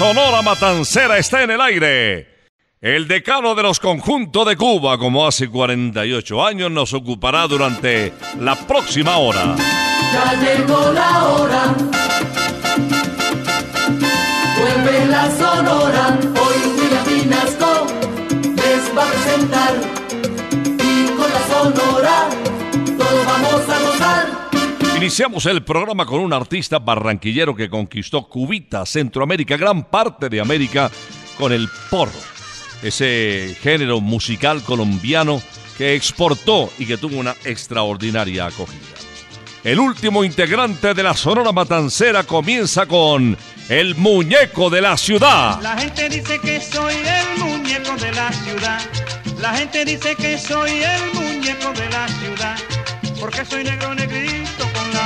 Sonora Matancera está en el aire. El decano de los conjuntos de Cuba, como hace 48 años, nos ocupará durante la próxima hora. Ya llegó la hora. Vuelve la sonora. Hoy William Vinasco les va a presentar. Iniciamos el programa con un artista barranquillero que conquistó Cubita, Centroamérica, gran parte de América, con el porro. Ese género musical colombiano que exportó y que tuvo una extraordinaria acogida. El último integrante de la Sonora Matancera comienza con El Muñeco de la Ciudad. La gente dice que soy el muñeco de la ciudad. La gente dice que soy el muñeco de la ciudad. Porque soy negro negrito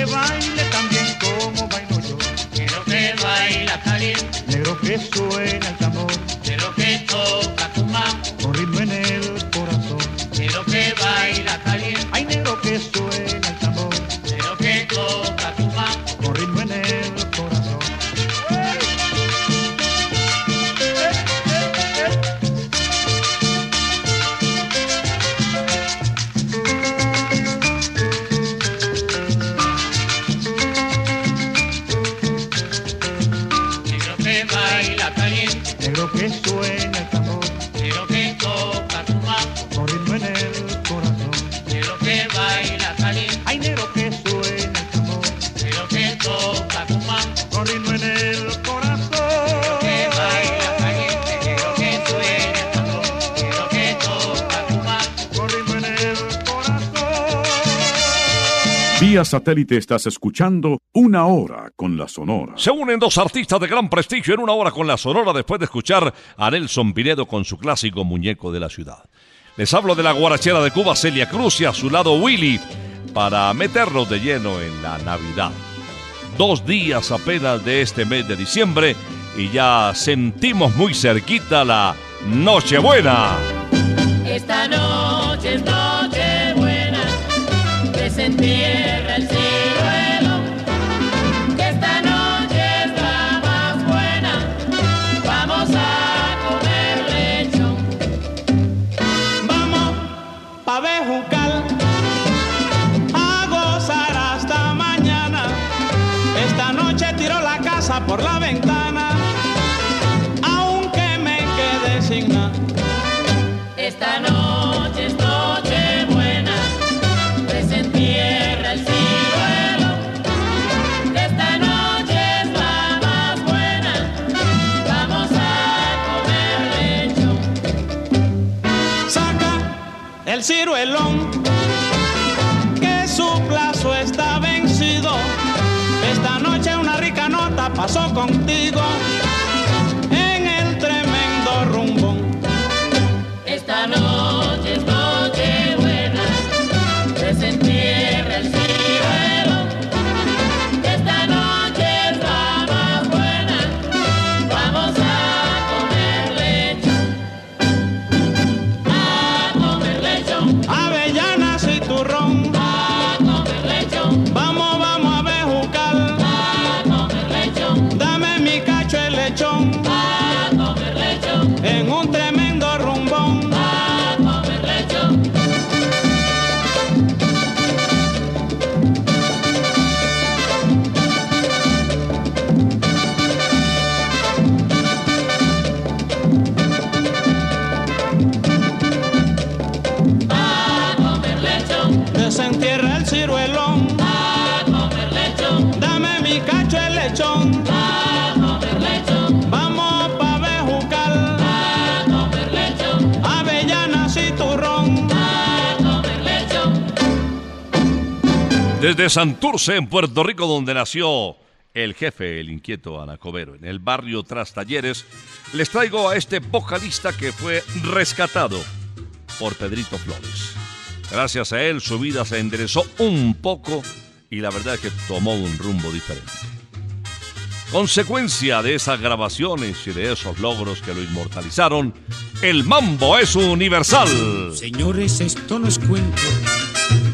que baile también como bailo yo. Negro que baila caliente. Negro que suena el tambor. satélite estás escuchando Una Hora con la Sonora. Se unen dos artistas de gran prestigio en Una Hora con la Sonora después de escuchar a Nelson Pinedo con su clásico Muñeco de la Ciudad. Les hablo de la guarachera de Cuba Celia Cruz y a su lado Willy para meternos de lleno en la Navidad. Dos días apenas de este mes de diciembre y ya sentimos muy cerquita la Nochebuena. Esta noche es Nochebuena, te sentiré. pasó con Desde Santurce, en Puerto Rico, donde nació el jefe, el inquieto Anacobero, en el barrio Tras Talleres, les traigo a este vocalista que fue rescatado por Pedrito Flores. Gracias a él, su vida se enderezó un poco y la verdad es que tomó un rumbo diferente. Consecuencia de esas grabaciones y de esos logros que lo inmortalizaron, el mambo es universal. Señores, esto no es cuento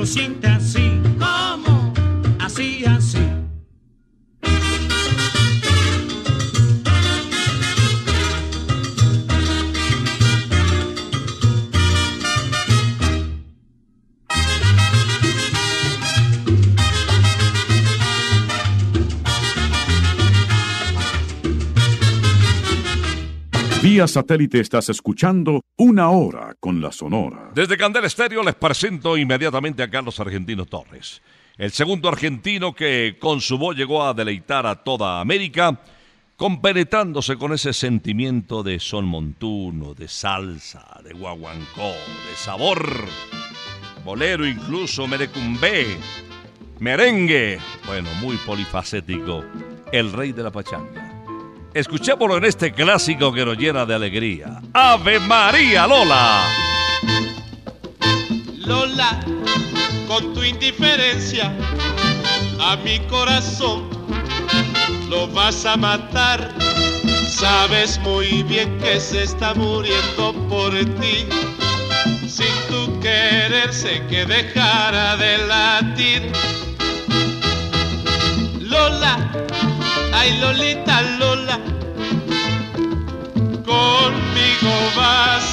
Lo siente satélite estás escuchando Una Hora con la Sonora. Desde Candel Estéreo les presento inmediatamente a Carlos Argentino Torres, el segundo argentino que con su voz llegó a deleitar a toda América, compenetrándose con ese sentimiento de son montuno, de salsa, de guaguancó, de sabor, bolero incluso, merecumbé, merengue, bueno, muy polifacético, el rey de la pachanga. Escuchémoslo en este clásico que nos llena de alegría. Ave María Lola. Lola, con tu indiferencia a mi corazón lo vas a matar. Sabes muy bien que se está muriendo por ti. Sin tu querer sé que dejara de latir. Lola, ay Lolita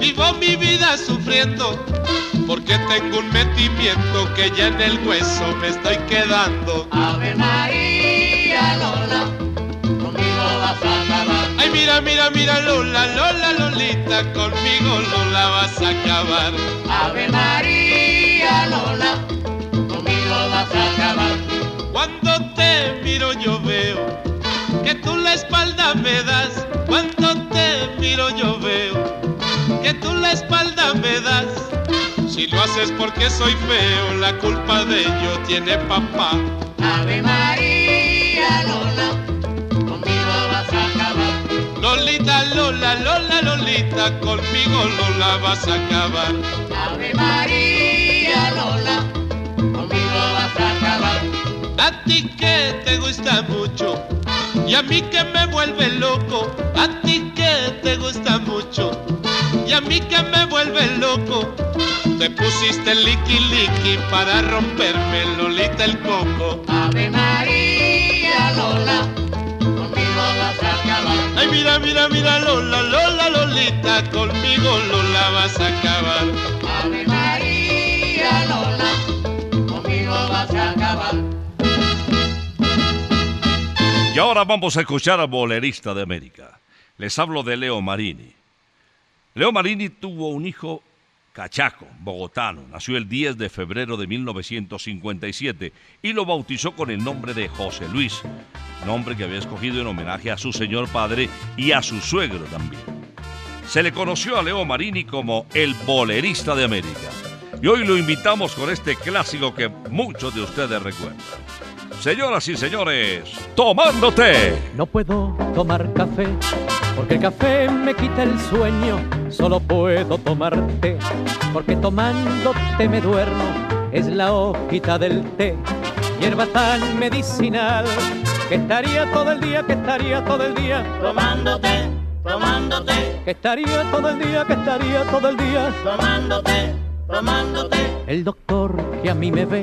vivo mi vida sufriendo. Porque tengo un metimiento que ya en el hueso me estoy quedando. Ave María Lola, conmigo vas a acabar. Ay, mira, mira, mira, Lola, Lola, Lolita, conmigo Lola vas a acabar. Ave María Lola, conmigo vas a acabar. Cuando te miro yo veo que tú la espalda me das. Cuando te miro yo veo que tú la espalda me das. Si lo haces porque soy feo, la culpa de ello tiene papá. Ave María Lola, conmigo vas a acabar. Lolita, Lola, Lola, Lolita, conmigo Lola vas a acabar. Ave María Lola, conmigo vas a acabar. A ti que te gusta mucho y a mí que me vuelve loco. A ti que te gusta mucho a mí que me vuelve loco. Te pusiste liqui liqui para romperme Lolita el coco. Ave María Lola, conmigo vas a acabar. Ay, mira, mira, mira, Lola, Lola, Lolita, conmigo Lola vas a acabar. Ave María Lola, conmigo vas a acabar. Y ahora vamos a escuchar al bolerista de América. Les hablo de Leo Marini. Leo Marini tuvo un hijo cachaco, bogotano. Nació el 10 de febrero de 1957 y lo bautizó con el nombre de José Luis, nombre que había escogido en homenaje a su señor padre y a su suegro también. Se le conoció a Leo Marini como el bolerista de América. Y hoy lo invitamos con este clásico que muchos de ustedes recuerdan. Señoras y señores, tomando té. No puedo tomar café porque el café me quita el sueño. Solo puedo tomar té porque tomando té me duermo. Es la hojita del té, hierba tan medicinal que estaría todo el día, que estaría todo el día Tomándote, tomándote, que estaría todo el día, que estaría todo el día. tomándote, tomándote. El doctor que a mí me ve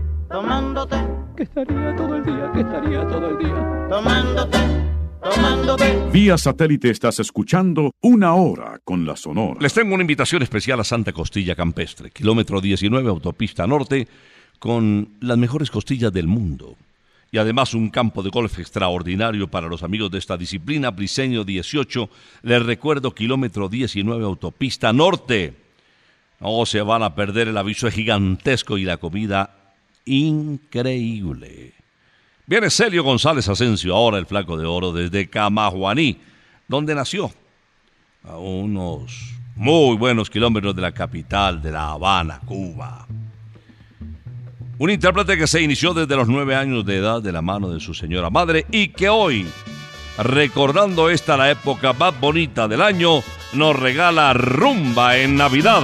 tomándote, que estaría todo el día, que estaría todo el día. tomándote, tomándote. Vía satélite estás escuchando Una Hora con la Sonora. Les tengo una invitación especial a Santa Costilla Campestre, kilómetro 19, autopista norte, con las mejores costillas del mundo. Y además un campo de golf extraordinario para los amigos de esta disciplina, Briseño 18, les recuerdo kilómetro 19, autopista norte. No se van a perder, el aviso es gigantesco y la comida increíble. Viene Celio González Asensio, ahora el flaco de oro, desde Camajuaní, donde nació a unos muy buenos kilómetros de la capital de La Habana, Cuba. Un intérprete que se inició desde los nueve años de edad de la mano de su señora madre y que hoy, recordando esta la época más bonita del año, nos regala rumba en Navidad.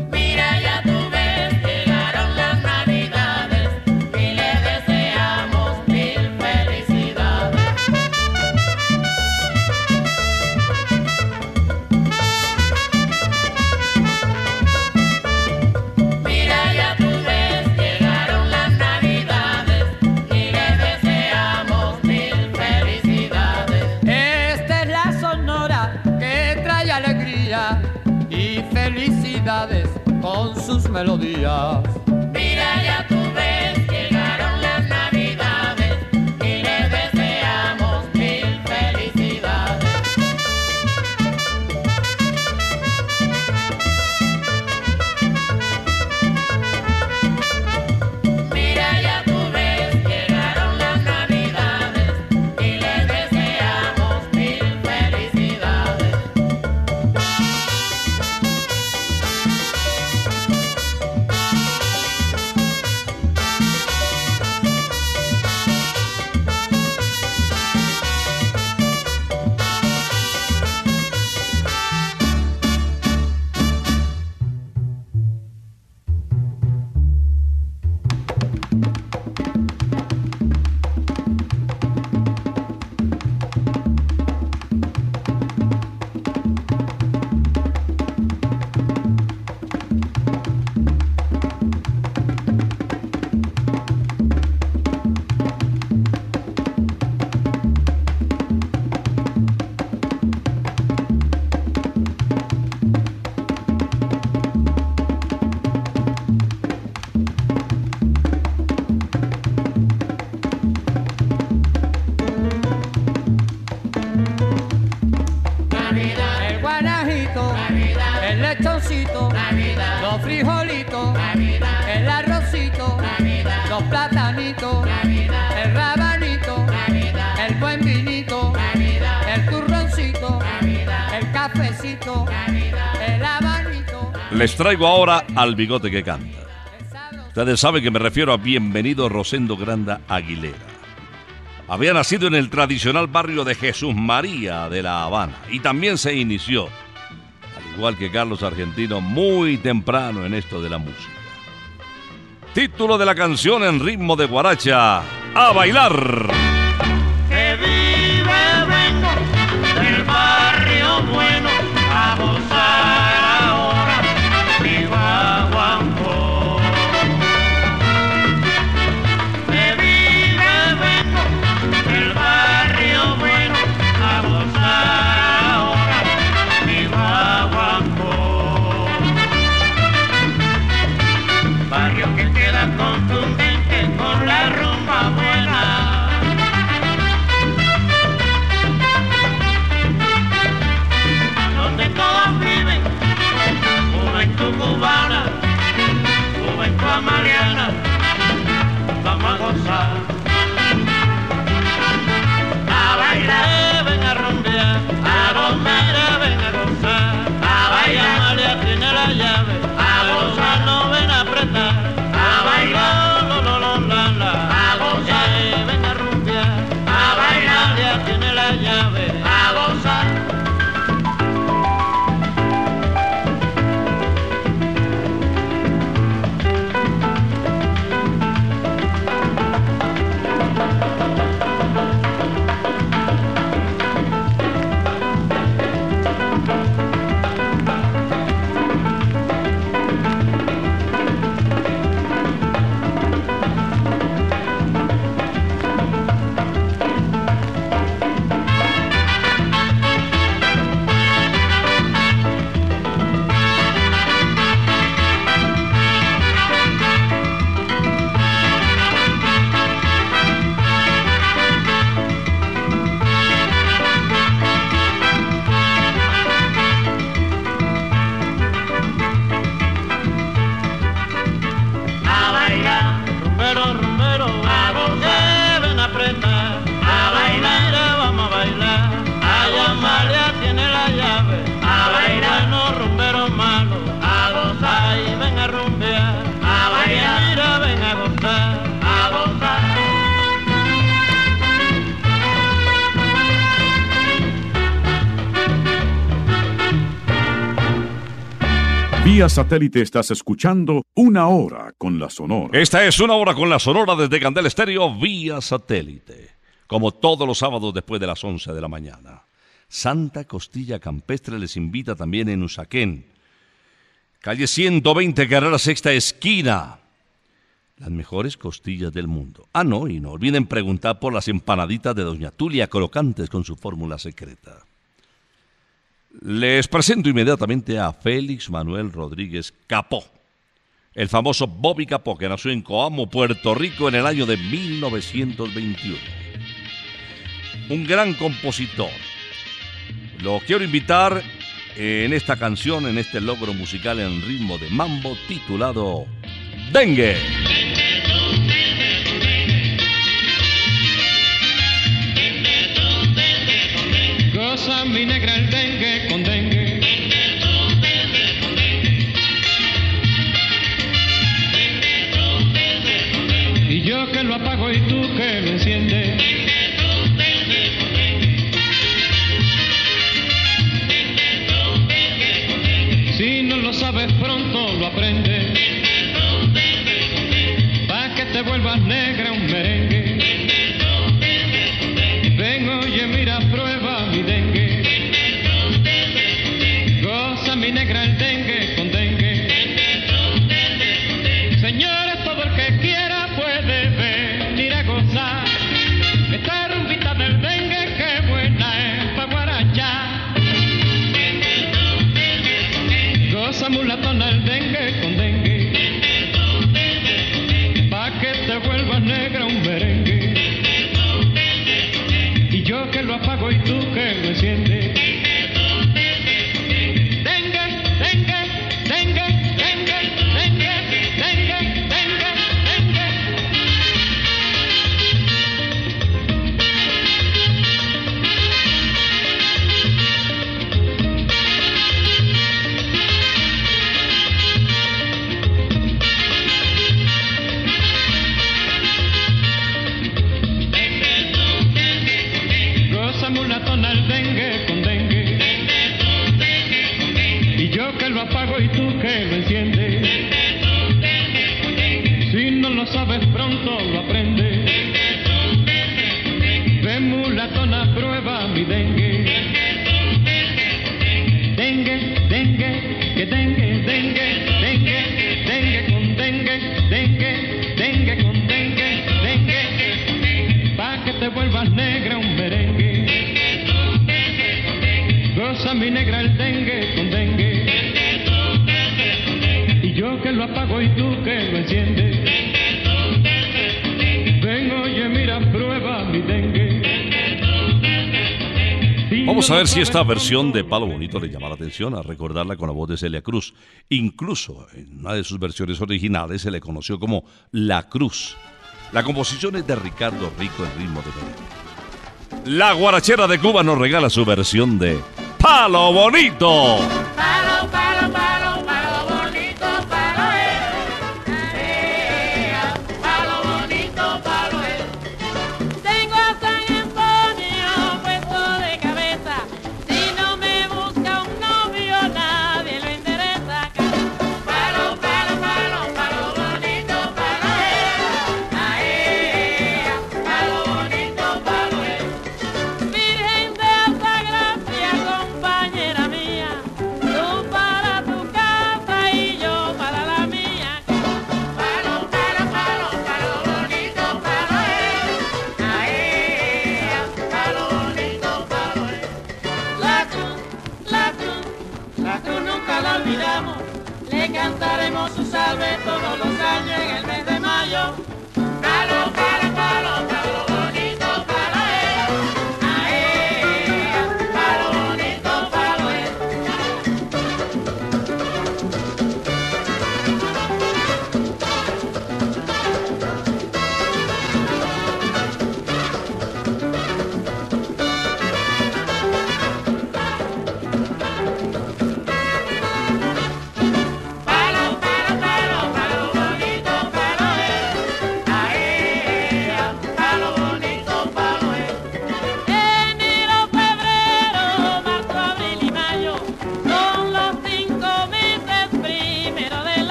Sus Les traigo ahora al bigote que canta. Ustedes saben que me refiero a Bienvenido Rosendo Granda Aguilera. Había nacido en el tradicional barrio de Jesús María de La Habana y también se inició, al igual que Carlos Argentino, muy temprano en esto de la música. Título de la canción en ritmo de guaracha, a bailar. Vía satélite estás escuchando Una Hora con la Sonora. Esta es una hora con la Sonora desde Candel Estéreo vía satélite, como todos los sábados después de las 11 de la mañana. Santa Costilla Campestre les invita también en Usaquén, calle 120, carrera sexta esquina. Las mejores costillas del mundo. Ah, no, y no olviden preguntar por las empanaditas de Doña Tulia Colocantes con su fórmula secreta. Les presento inmediatamente a Félix Manuel Rodríguez Capó, el famoso Bobby Capó, que nació en Coamo, Puerto Rico, en el año de 1921. Un gran compositor. Lo quiero invitar en esta canción, en este logro musical en ritmo de mambo titulado Dengue. Goza mi negra el dengue con dengue. Y yo que lo apago y tú que lo enciendes. Si no lo sabes pronto lo aprendes. Pa' que te vuelvas negra Vamos a ver si esta versión de Palo Bonito le llama la atención a recordarla con la voz de Celia Cruz. Incluso en una de sus versiones originales se le conoció como La Cruz. La composición es de Ricardo Rico en ritmo de merengue. La guarachera de Cuba nos regala su versión de Palo Bonito.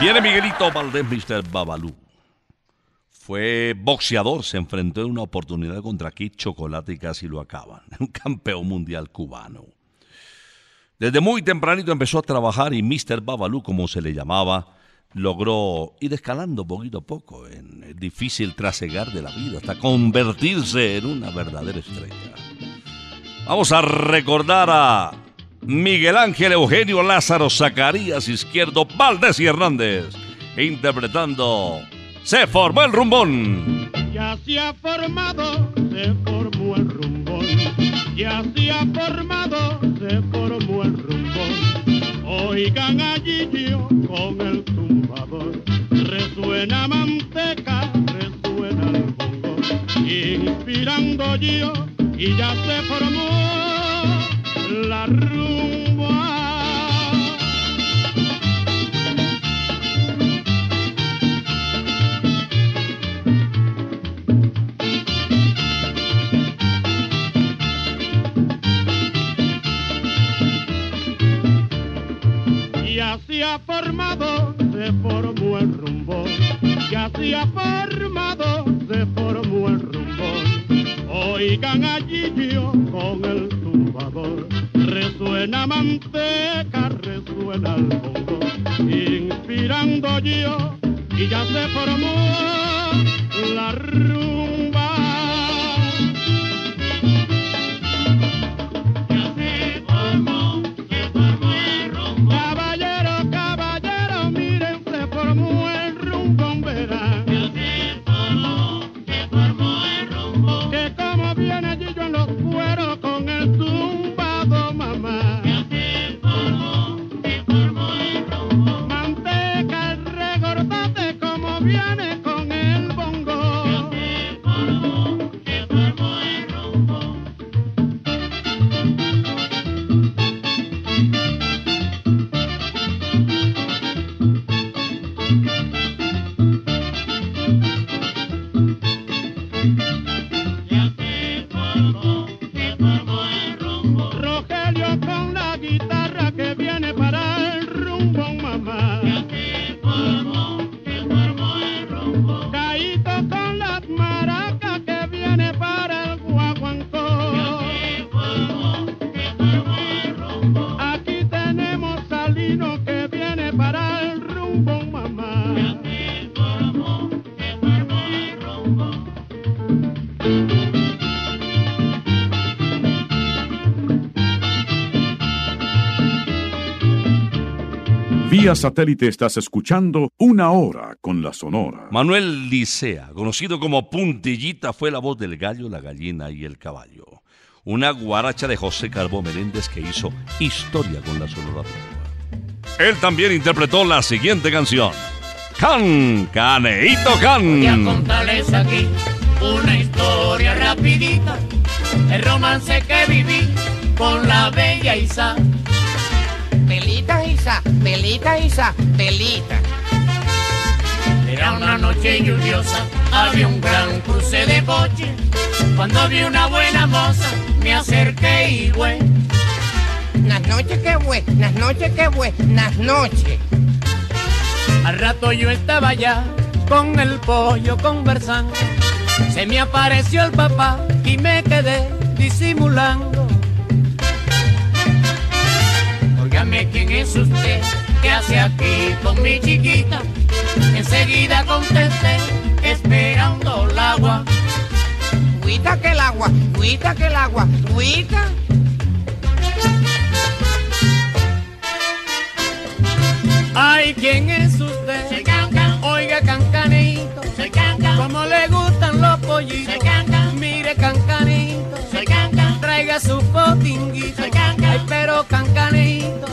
Viene Miguelito Valdés, Mr. Babalú. Fue boxeador, se enfrentó en una oportunidad contra Kid Chocolate y casi lo acaban. Un campeón mundial cubano. Desde muy tempranito empezó a trabajar y Mr. Babalú, como se le llamaba, logró ir escalando poquito a poco en el difícil trasegar de la vida hasta convertirse en una verdadera estrella. Vamos a recordar a Miguel Ángel Eugenio Lázaro Zacarías Izquierdo Valdés y Hernández, interpretando Se formó el rumbón. Ya se ha formado, se formó el rumbón. Ya se ha formado, se formó el rumbón. Oigan allí yo con el tumbador. Resuena manteca, resuena el bongo. Inspirando yo y ya se formó la rumba. Ya se ha formado, se formó el rumbo. Ya se ha formado, se formó el rumbo. Oigan allí yo con el tumbador. Resuena manteca, resuena el bongo. Inspirando yo y ya se formó la rumba. Vía satélite estás escuchando Una Hora con la Sonora. Manuel Licea, conocido como Puntillita, fue la voz del gallo, la gallina y el caballo. Una guaracha de José Calvo Meléndez que hizo historia con la Sonora. Él también interpretó la siguiente canción. Can, Caneito Can. Voy a contarles aquí una historia rapidita, el romance que viví con la bella Isa. Velita Isa, velita Isa, velita. Era una noche lluviosa, había un gran cruce de coche. Cuando vi una buena moza, me acerqué y güey. Las noches que güey, las noches que güey, las noches. Al rato yo estaba ya con el pollo conversando. Se me apareció el papá y me quedé disimulando. Óigame quién es usted, qué hace aquí con mi chiquita. Enseguida contesté, esperando el agua. Guita que el agua, guita que el agua, guita. Ay, ¿quién es usted? Soy Cancan. Oiga, Cancanito. Soy Cancan. ¿Cómo le gustan los pollitos? Soy Cancan. Mire, Cancanito. Soy Cancan. Traiga su potinguito. Soy Cancan. Ay, pero Cancanito.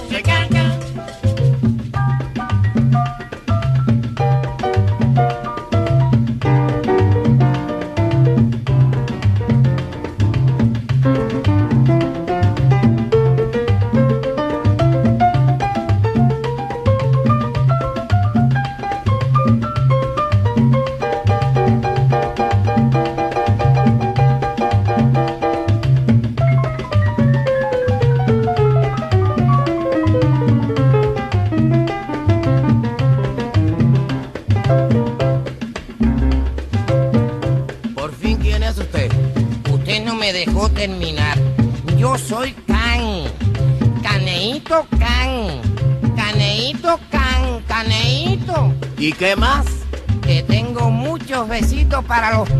Para los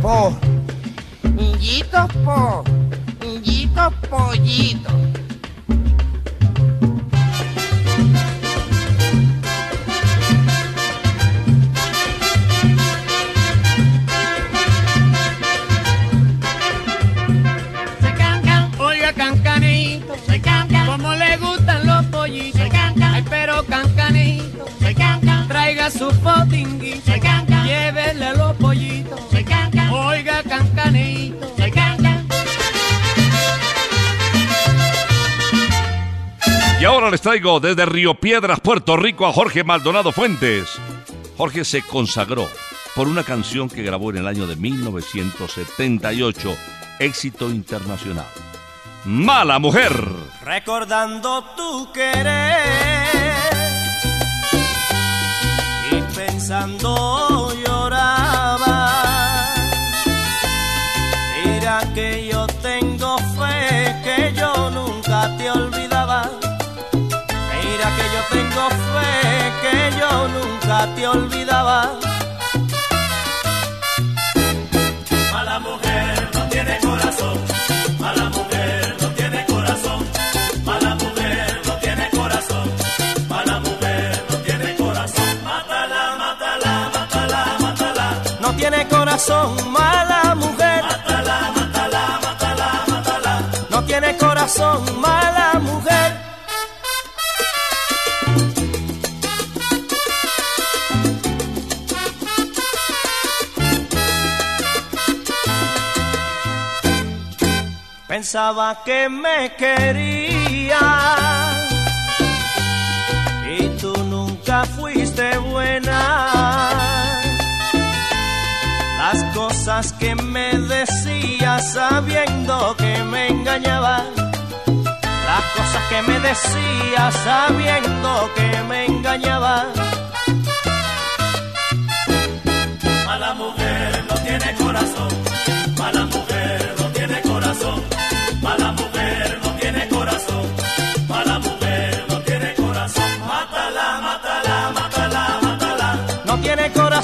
Ahora les traigo desde Río Piedras, Puerto Rico, a Jorge Maldonado Fuentes. Jorge se consagró por una canción que grabó en el año de 1978, éxito internacional. Mala mujer. Recordando tu querer y pensando nunca te olvidaba. Mala mujer no tiene corazón. Mala mujer no tiene corazón. Mala mujer no tiene corazón. Mala mujer no tiene corazón. Mátala, mátala, mátala, mátala. No tiene corazón, mala mujer. Mátala, mátala, mátala, mátala. No tiene corazón, mala Pensaba que me quería y tú nunca fuiste buena. Las cosas que me decías sabiendo que me engañaba. Las cosas que me decías sabiendo que me engañaba. Mala mujer no tiene corazón.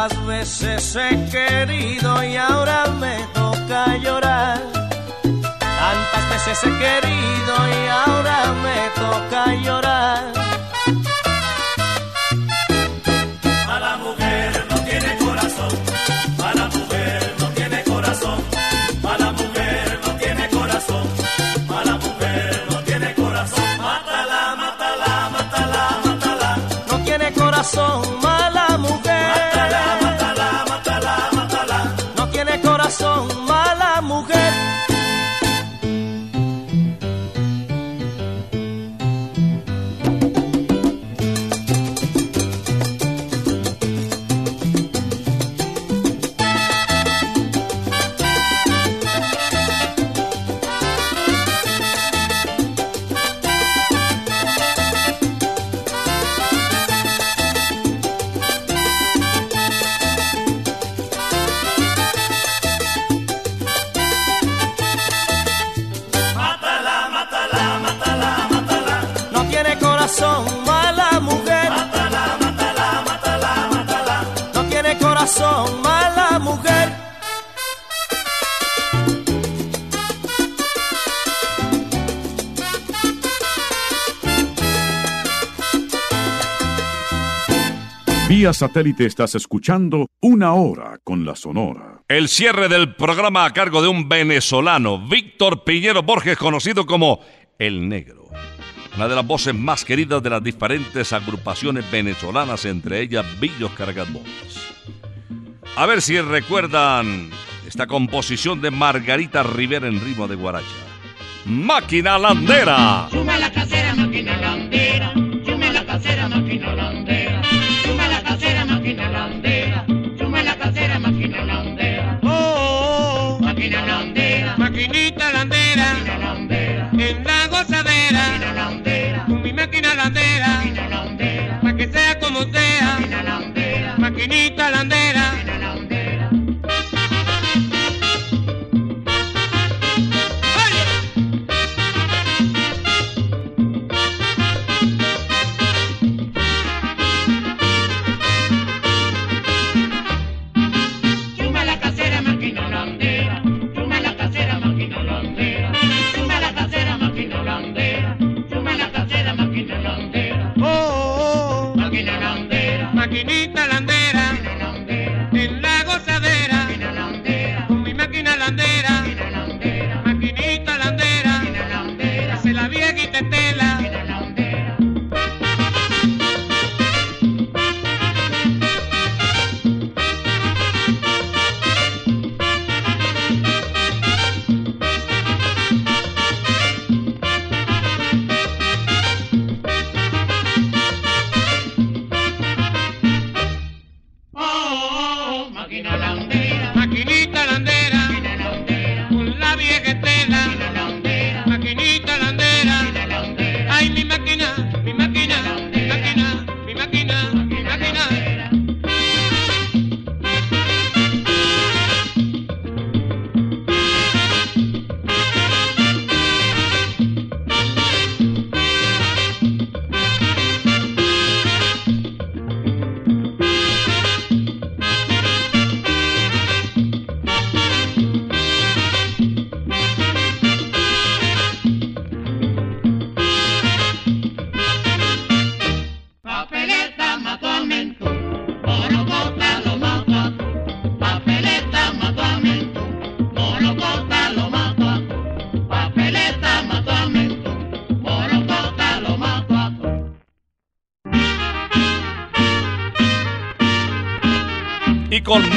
Tantas veces he querido y ahora me toca llorar. Tantas veces he querido y ahora me toca llorar. Vía satélite estás escuchando Una Hora con la Sonora. El cierre del programa a cargo de un venezolano, Víctor Piñero Borges, conocido como El Negro. Una de las voces más queridas de las diferentes agrupaciones venezolanas, entre ellas Villos Cargadores. A ver si recuerdan esta composición de Margarita Rivera en ritmo de guaracha. Máquina Landera. Suma la casera, la gozadera, con mi máquina landera, pa' que sea como sea, maquinita landera.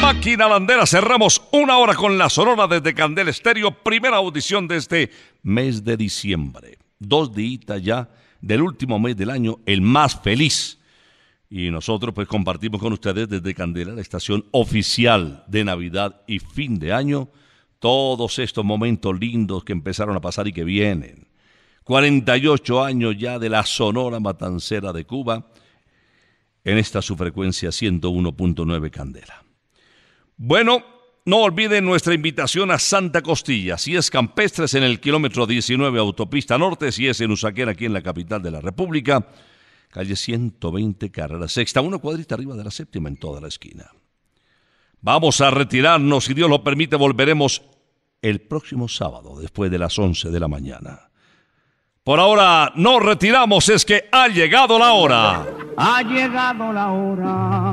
Máquina Landera cerramos una hora con la Sonora desde Candel Estéreo, primera audición de este mes de diciembre. Dos días ya del último mes del año, el más feliz. Y nosotros pues compartimos con ustedes desde Candela, la estación oficial de Navidad y fin de año, todos estos momentos lindos que empezaron a pasar y que vienen. 48 años ya de la Sonora Matancera de Cuba en esta su frecuencia 101.9 Candela. Bueno, No olviden nuestra invitación a Santa Costilla. Si es campestres en el kilómetro 19 Autopista Norte, si es en Usaquén aquí en la capital de la República, calle 120 Carrera Sexta, una cuadrita arriba de la séptima en toda la esquina. Vamos a retirarnos, si Dios lo permite, volveremos el próximo sábado después de las 11 de la mañana. Por ahora nos retiramos, es que ha llegado la hora. Ha llegado la hora